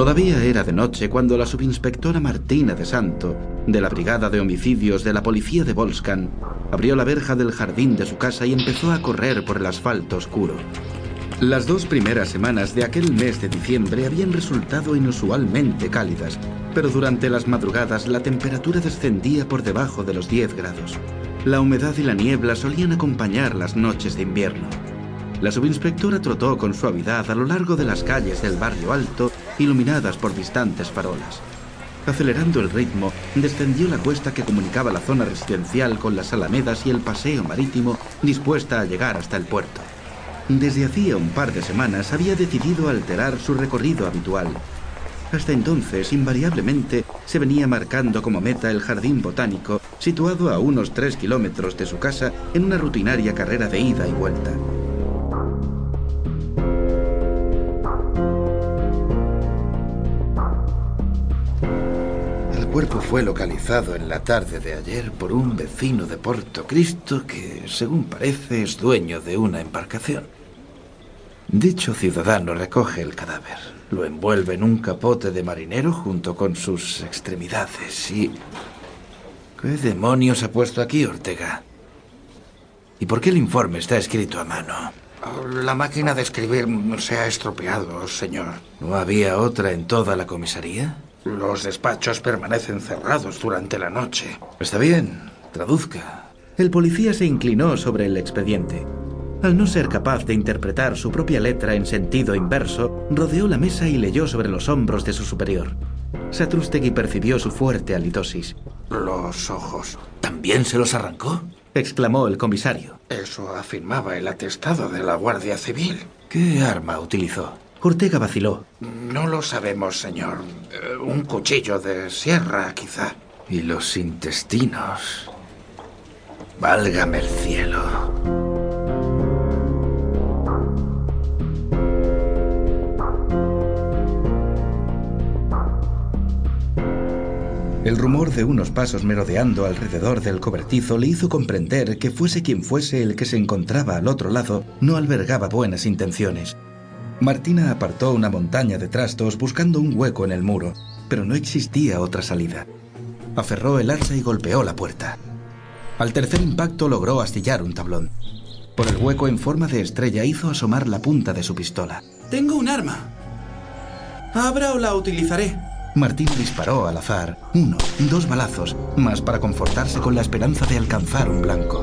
Todavía era de noche cuando la subinspectora Martina de Santo, de la Brigada de Homicidios de la Policía de Volscan, abrió la verja del jardín de su casa y empezó a correr por el asfalto oscuro. Las dos primeras semanas de aquel mes de diciembre habían resultado inusualmente cálidas, pero durante las madrugadas la temperatura descendía por debajo de los 10 grados. La humedad y la niebla solían acompañar las noches de invierno. La subinspectora trotó con suavidad a lo largo de las calles del barrio alto, iluminadas por distantes farolas. Acelerando el ritmo, descendió la cuesta que comunicaba la zona residencial con las alamedas y el paseo marítimo, dispuesta a llegar hasta el puerto. Desde hacía un par de semanas había decidido alterar su recorrido habitual. Hasta entonces, invariablemente, se venía marcando como meta el jardín botánico, situado a unos tres kilómetros de su casa en una rutinaria carrera de ida y vuelta. Cuerpo fue localizado en la tarde de ayer por un vecino de Porto Cristo que, según parece, es dueño de una embarcación. Dicho ciudadano recoge el cadáver, lo envuelve en un capote de marinero junto con sus extremidades y... ¿Qué demonios ha puesto aquí Ortega? ¿Y por qué el informe está escrito a mano? La máquina de escribir se ha estropeado, señor. ¿No había otra en toda la comisaría? Los despachos permanecen cerrados durante la noche. Está bien, traduzca. El policía se inclinó sobre el expediente. Al no ser capaz de interpretar su propia letra en sentido inverso, rodeó la mesa y leyó sobre los hombros de su superior. Satrústegui percibió su fuerte halitosis. Los ojos. ¿También se los arrancó? exclamó el comisario. Eso afirmaba el atestado de la Guardia Civil. ¿Qué arma utilizó? Ortega vaciló. No lo sabemos, señor. Eh, un cuchillo de sierra, quizá. ¿Y los intestinos? Válgame el cielo. El rumor de unos pasos merodeando alrededor del cobertizo le hizo comprender que fuese quien fuese el que se encontraba al otro lado, no albergaba buenas intenciones. Martina apartó una montaña de trastos buscando un hueco en el muro, pero no existía otra salida. Aferró el arsa y golpeó la puerta. Al tercer impacto logró astillar un tablón. Por el hueco en forma de estrella hizo asomar la punta de su pistola. Tengo un arma. Abra o la utilizaré. Martín disparó al azar, uno, dos balazos, más para confortarse con la esperanza de alcanzar un blanco.